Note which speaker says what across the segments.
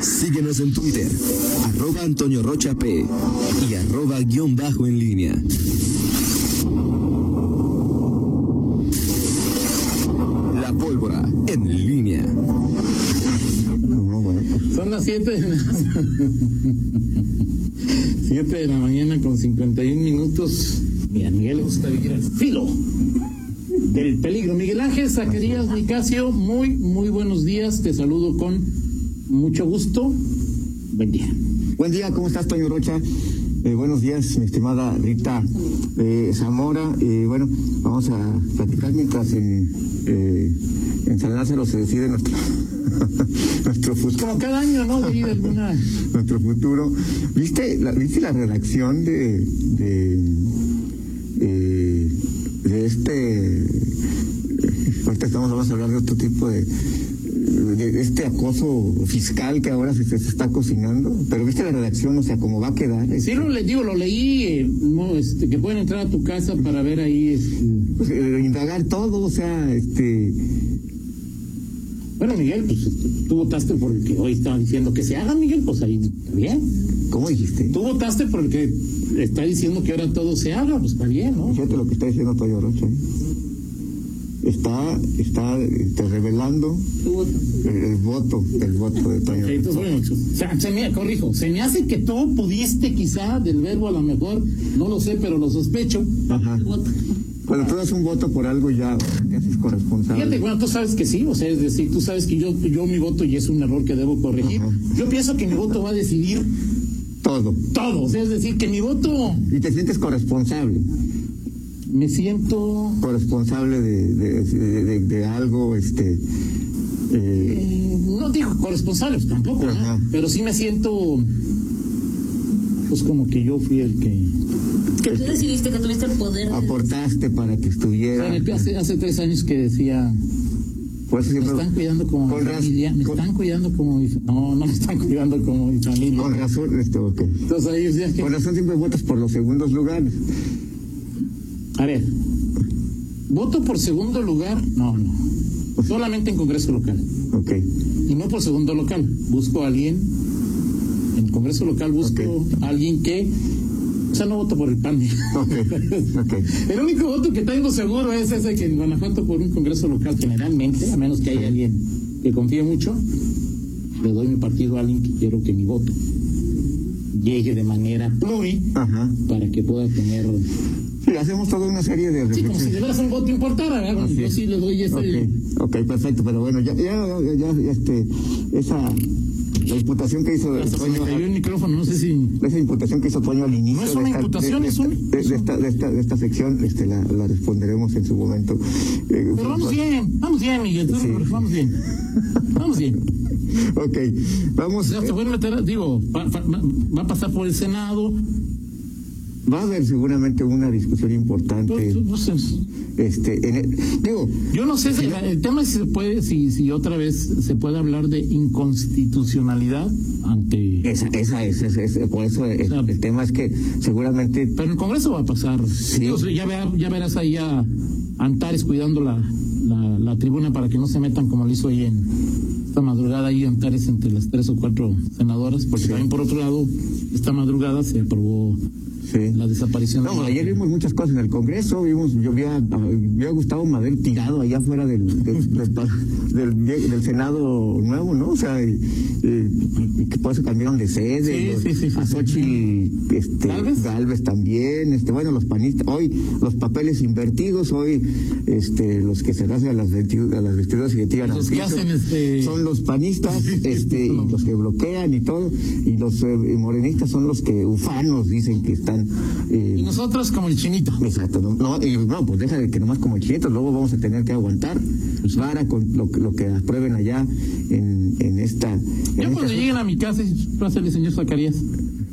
Speaker 1: Síguenos en Twitter, arroba Antonio Rocha P y arroba guion bajo en línea. La pólvora en línea.
Speaker 2: Son las 7 de la... 7 de la mañana con 51 minutos. Mi Miguel gusta vivir al filo del peligro. Miguel Ángel Zacarías Nicasio, muy, muy buenos días. Te saludo con mucho gusto. Buen día.
Speaker 3: Buen día, ¿cómo estás, Toño Rocha? Eh, buenos días, mi estimada Rita eh, Zamora. Eh, bueno, vamos a platicar mientras en, eh, en San Lázaro se decide nuestro, nuestro futuro.
Speaker 2: Como cada año, ¿no? Alguna...
Speaker 3: nuestro futuro. ¿Viste la, ¿viste la redacción de, de, eh, de este... Ahorita estamos, vamos a hablar de otro tipo de, de este acoso fiscal que ahora se, se está cocinando. Pero viste la redacción, o sea, cómo va a quedar.
Speaker 2: Sí, lo, le, digo, lo leí, eh, no, este, que pueden entrar a tu casa para ver ahí. Este...
Speaker 3: Pues, eh, indagar todo, o sea, este.
Speaker 2: Bueno, Miguel, pues tú votaste por el que hoy estaba diciendo que se haga, Miguel, pues ahí está bien.
Speaker 3: ¿Cómo dijiste?
Speaker 2: Tú votaste por el que está diciendo que ahora todo se haga, pues está bien, ¿no?
Speaker 3: Fíjate lo que está diciendo Toyo Rocha. ¿eh? Está, está este, revelando el, el voto, el voto de Toño
Speaker 2: Ok, entonces, bueno, o sea, se me, corrijo, se me hace que tú pudiste quizá del verbo a lo mejor, no lo sé, pero lo sospecho.
Speaker 3: Ajá. Cuando tú das un voto por algo ya te haces corresponsable.
Speaker 2: Fíjate, bueno, tú sabes que sí, o sea, es decir, tú sabes que yo, yo mi voto y es un error que debo corregir.
Speaker 3: Ajá.
Speaker 2: Yo pienso que mi voto va a decidir
Speaker 3: Todo.
Speaker 2: todo, o sea, es decir, que mi voto
Speaker 3: Y te sientes corresponsable.
Speaker 2: Me siento...
Speaker 3: Corresponsable de, de, de, algo, este. eh,
Speaker 2: no digo corresponsable, pues, tampoco, ¿no? Pero sí me siento, pues como que yo fui el que...
Speaker 4: Que tú decidiste que tuviste el poder. de-
Speaker 3: aportaste para que estuviera.
Speaker 2: Hace, hace tres años que decía,
Speaker 3: Por eso
Speaker 2: me están cuidando como
Speaker 3: con
Speaker 2: mi familia, me están cuidando como mi... No, no me están cuidando como mi familia.
Speaker 3: Con razón, este, ok.
Speaker 2: Entonces ahí que...
Speaker 3: Con razón siempre votas por los segundos lugares.
Speaker 2: A ver, voto por segundo lugar, no, no. Solamente en Congreso local.
Speaker 3: Ok.
Speaker 2: Y no por segundo local. Busco a alguien, en Congreso local busco a alguien que, o sea, no voto por el PAN.
Speaker 3: Ok. Ok.
Speaker 2: El único voto que tengo seguro es ese que en Guanajuato por un Congreso local generalmente, a menos que haya alguien que confíe mucho, le doy mi partido a alguien que quiero que mi voto llegue de manera pluri
Speaker 3: Ajá.
Speaker 2: para que pueda tener
Speaker 3: Sí, hacemos toda una serie de
Speaker 2: Sí, como si de veras un voto importara, ¿verdad? Yo sí le doy ese...
Speaker 3: Ok, ok, perfecto, pero bueno, ya, ya, ya, ya, este, esa, la imputación que hizo
Speaker 2: Hasta se me
Speaker 3: Toño,
Speaker 2: cayó el micrófono, no sé si...
Speaker 3: esa imputación que hizo Toño al inicio
Speaker 2: No es una imputación,
Speaker 3: de,
Speaker 2: es un-
Speaker 3: de, esta, sección, este, la, la responderemos en su momento. Eh,
Speaker 2: Pero vamos bien, vamos bien, Miguel,
Speaker 3: Sí.
Speaker 2: vamos bien. Vamos bien.
Speaker 3: Ok, vamos,
Speaker 2: Ya meter, digo, va, va- va a pasar por el Senado.
Speaker 3: Va a haber seguramente una discusión importante,
Speaker 2: pues, es-
Speaker 3: este, en el- digo,
Speaker 2: Yo no sé si el tema es si se puede, si, si otra vez se puede hablar de inconstitucionalidad ante.
Speaker 3: esa, esa es, esa es- por eso el, tema es que seguramente
Speaker 2: Pero en el Congreso va a pasar.
Speaker 3: Sí.
Speaker 2: Digo, ya, ver- ya verás ahí a Antares cuidando la, la, la tribuna para que no se metan como lo hizo ahí en esta madrugada ahí Antares entre las tres o cuatro senadoras, porque
Speaker 3: Sí.
Speaker 2: también por otro lado, esta madrugada se aprobó
Speaker 3: sí.
Speaker 2: la desaparición
Speaker 3: No,
Speaker 2: de
Speaker 3: ayer vimos muchas cosas en el Congreso, vimos, yo vi a, vi a Gustavo Madero tirado allá afuera del, del, del, Senado nuevo, ¿no? O sea, y, y- y que por eso cambiaron de sede,
Speaker 2: Sí, sí,
Speaker 3: a. Xochitl, este,
Speaker 2: ¿Galvez?
Speaker 3: Galvez también, este, bueno, los panistas, hoy los papeles invertidos, hoy este, los que se hacen a las, a las vestiduras y que tiran
Speaker 2: Los que hacen, este-
Speaker 3: son los panistas, este, y los que bloquean y todo, y los eh, morenistas son los que ufanos dicen que están eh,
Speaker 2: Y nosotros como el chinito.
Speaker 3: Exacto, no, no, y no, pues deja de que nomás como chiquitos, luego vamos a tener que aguantar vara con lo, que- lo que aprueben allá en, en esta. en
Speaker 2: Yo
Speaker 3: esta-
Speaker 2: cuando lleguen a mi casa, pásale, señor Zacarías.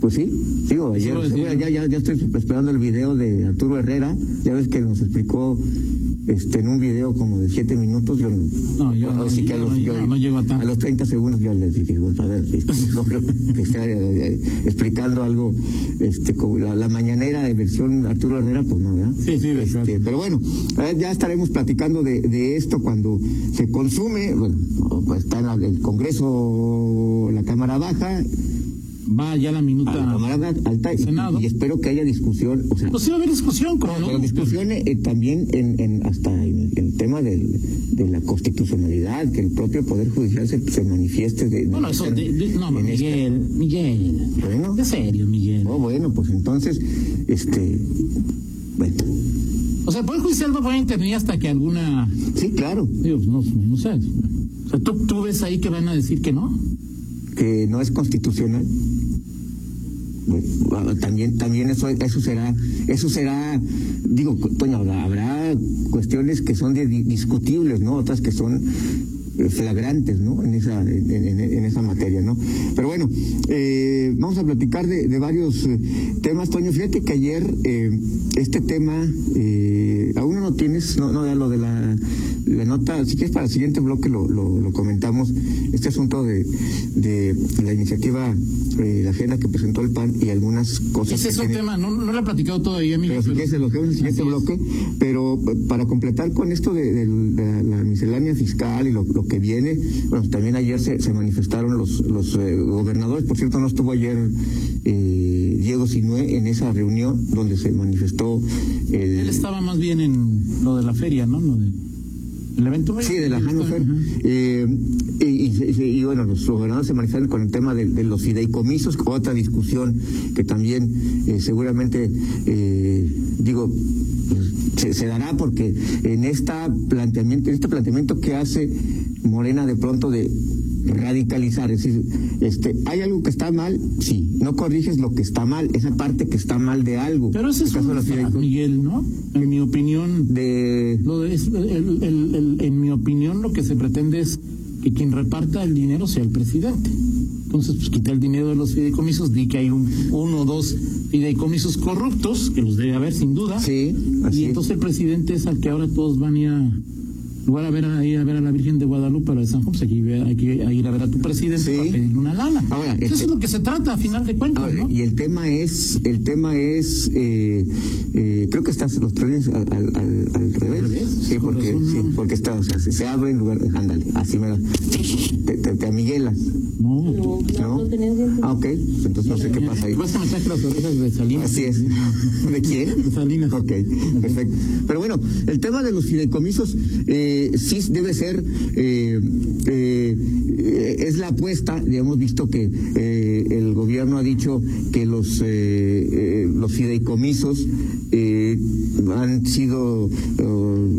Speaker 3: Pues sí, digo, ayer, ya, ya, ya estoy esperando el video de Arturo Herrera, ya ves que nos explicó este, en un video como de siete minutos, yo
Speaker 2: No, yo no,
Speaker 3: así que a los, yo-
Speaker 2: no llego a tanto.
Speaker 3: a los 30 segundos yo les dije, bueno, a ver, este, que esté eh, explicando algo, este, como la, la mañanera de versión Arturo Herrera, pues no, ¿verdad?
Speaker 2: Sí, sí,
Speaker 3: Este, pero bueno, ya estaremos platicando de, de esto cuando se consume, bueno, pues está en la- el Congreso, la Cámara Baja,
Speaker 2: Va ya la minuta.
Speaker 3: Cámara Alta, y,
Speaker 2: Senado.
Speaker 3: y espero que haya discusión, o sea,
Speaker 2: Pues sí va a haber discusión, como
Speaker 3: pero discusión eh, también en, en- hasta en el tema del, de la constitucionalidad, que el propio Poder Judicial se, se manifieste de,
Speaker 2: Bueno, eso.
Speaker 3: en-
Speaker 2: de- de- no,
Speaker 3: en esta-
Speaker 2: Miguel, Miguel.
Speaker 3: Bueno.
Speaker 2: De serio, Miguel.
Speaker 3: Oh, bueno, pues entonces, este, bueno,
Speaker 2: O sea, el Poder Judicial no a intervenir hasta que alguna.
Speaker 3: sí, claro,
Speaker 2: Digo, no, no sé. O sea, ¿tú, tú ves ahí que van a decir que no.
Speaker 3: que no es constitucional. Bueno, también también eso eso será eso será digo Toño habrá, cuestiones que son discutibles no otras que son eh, flagrantes no en esa en, esa materia no pero bueno eh, vamos a platicar de, varios eh, temas Toño. Fíjate que ayer eh, este tema eh, aún no tienes no no lo de la, la nota si quieres para el siguiente bloque lo, lo, lo comentamos este asunto de, de la iniciativa eh, la agenda que presentó el PAN y algunas cosas
Speaker 2: Ese es un tema, no, no lo he platicado todavía, Miguel.
Speaker 3: pero si quieres, lo en el siguiente
Speaker 2: Así es.
Speaker 3: bloque. Pero eh, para completar con esto de, de la, la miscelánea fiscal y lo, lo que viene, bueno, también ayer se, se manifestaron los, los eh, gobernadores. Por cierto, no estuvo ayer eh, Diego Sinué en esa reunión donde se manifestó el.
Speaker 2: Él estaba más bien en lo de la feria, ¿no? Lo de, el evento.
Speaker 3: Sí, de la Hannover. Eh, y, y- y- y bueno, los gobernadores se manifestaron con el tema de, de los fideicomisos, otra discusión que también eh, seguramente, eh, digo, pues, se, se dará porque en esta planteamiento, en este planteamiento que hace Morena de pronto de radicalizar, es decir, este, hay algo que está mal, sí, no corriges lo que está mal, esa parte que está mal de algo.
Speaker 2: Pero ese es un Miguel, ¿no? En mi opinión,
Speaker 3: de
Speaker 2: lo de- es- el- el- el- en mi opinión, lo que se pretende es que quien reparta el dinero sea el presidente. Entonces, pues quita el dinero de los fideicomisos, di que hay un, uno o dos fideicomisos corruptos, que los debe haber sin duda.
Speaker 3: Sí, así
Speaker 2: y
Speaker 3: es.
Speaker 2: entonces el presidente es al que ahora todos van a lugar a ver a, ir a ver a la Virgen de Guadalupe, a la de San pues aquí ve- hay que ir a ver a tu presidente
Speaker 3: Sí.
Speaker 2: para pedirle una lana.
Speaker 3: Ahora,
Speaker 2: Eso
Speaker 3: este-
Speaker 2: es lo que se trata, a final de cuentas,
Speaker 3: Ahora,
Speaker 2: ¿no?
Speaker 3: Y el tema es, el tema es, eh, eh, creo que estás los trenes al, al, al, al revés. Porque, sí, porque está, o sea, se, se abre en lugar de, ándale, así me te, te, te amiguelas,
Speaker 2: No,
Speaker 4: No, no.
Speaker 3: Ah, ok, entonces no sé qué pasa ahí.
Speaker 2: Vas a las orejas de Salinas.
Speaker 3: Así es. ¿De quién?
Speaker 2: De Salinas.
Speaker 3: Ok, perfecto. Pero bueno, el tema de los fideicomisos eh, sí debe ser, eh, eh, eh, es la apuesta, ya hemos visto que eh, el gobierno ha dicho que los, eh, eh, los fideicomisos eh, han sido eh,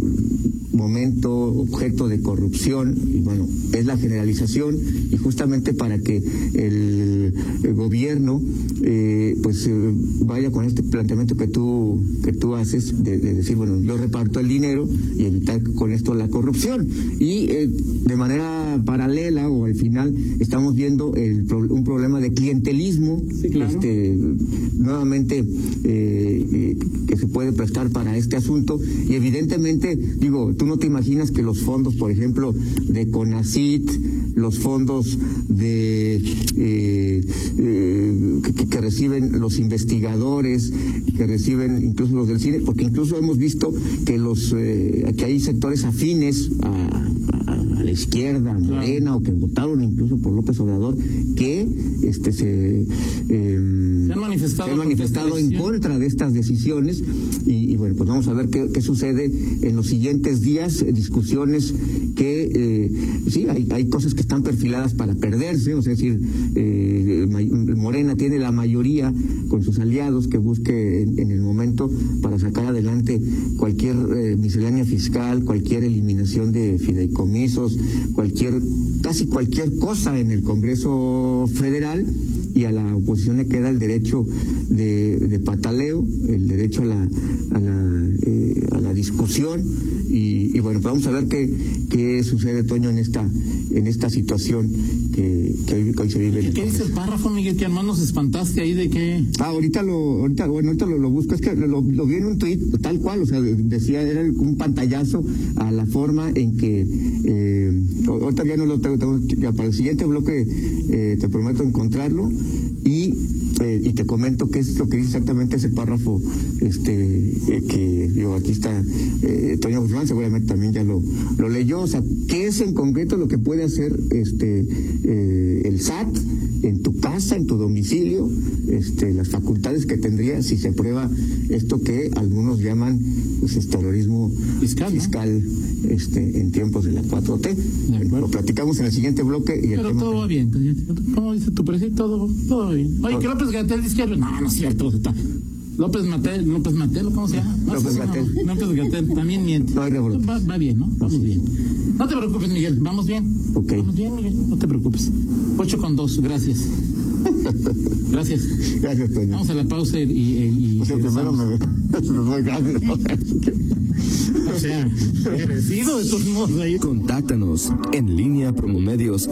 Speaker 3: momento, objeto de corrupción, y bueno, es la generalización, y justamente para que el, el gobierno eh, pues eh, vaya con este planteamiento que tú, que tú haces, de, de decir, bueno, yo reparto el dinero y evitar con esto la corrupción. Y de manera paralela o al final estamos viendo el, pro- un problema de clientelismo,
Speaker 2: Sí, claro.
Speaker 3: este, nuevamente que se puede prestar para este asunto. Y evidentemente digo tú no te imaginas que los fondos por ejemplo de CONACIT los fondos de eh, eh, que, reciben los investigadores que reciben incluso los del cine porque incluso hemos visto que los eh, que hay sectores afines a, a- a la izquierda a Morena o que votaron incluso por López Obrador que este se
Speaker 2: Se han manifestado
Speaker 3: se han manifestado en contra de estas decisiones y, y bueno, pues vamos a ver qué, qué sucede en los siguientes días, eh, discusiones que eh, sí, hay, hay cosas que están perfiladas para perderse, o sea, es decir, eh, Morena tiene la mayoría con sus aliados que busque en, en el momento para sacar adelante cualquier eh, miscelánea fiscal, cualquier eliminación de fideicomisos, cualquier, casi cualquier cosa en el Congreso Federal y a la oposición le queda el derecho de, de pataleo, el derecho a la, a la, eh, a la discusión y, y bueno, pues vamos a ver qué, qué sucede, Toño, en esta, en esta situación que, que hoy, que hoy se vive. en el
Speaker 2: ¿Qué dice el párrafo, Miguel? Que hermano nos espantaste ahí de que...
Speaker 3: Ah, ahorita lo, ahorita, bueno, ahorita lo, lo busco, es que lo, lo vi en un tweet tal cual, o sea, decía, era un pantallazo a la forma en que, eh, ahorita ya no lo tengo, tengo- ya para el siguiente bloque eh, te prometo encontrarlo y, eh, y te comento qué es lo que dice exactamente ese párrafo, este, eh, que, digo, aquí está eh, Toño Guzmán, seguramente también ya lo, lo leyó, o sea, qué es en concreto lo que puede hacer este, eh, el SAT en tu casa, en tu domicilio, este, las facultades que tendría si se aprueba esto que algunos llaman pues, es terrorismo
Speaker 2: Fiscal,
Speaker 3: este, en tiempos de la 4T.
Speaker 2: acuerdo.
Speaker 3: Lo platicamos en el siguiente bloque y el
Speaker 2: Pero
Speaker 3: tema
Speaker 2: todo va bien. ¿Cómo dice tu presidente? Todo, todo bien. Oye, que López Gatel dice que... No, no es cierto. Está. López Matel, López Matel, ¿cómo se llama? No,
Speaker 3: López
Speaker 2: no, no. López Gatel también miente.
Speaker 3: No hay revolución.
Speaker 2: va, va bien, ¿no? Vamos bien. No te preocupes, Miguel. Vamos bien.
Speaker 3: Ok.
Speaker 2: Vamos bien, Miguel. No te preocupes. Ocho con dos. Gracias. Gracias.
Speaker 3: Gracias, Toño.
Speaker 2: Vamos a la pausa y... y, y
Speaker 3: O sea, primero me doy gracias.
Speaker 2: O sea, merecido de todos modos ahí.
Speaker 1: Contáctanos en línea promomedios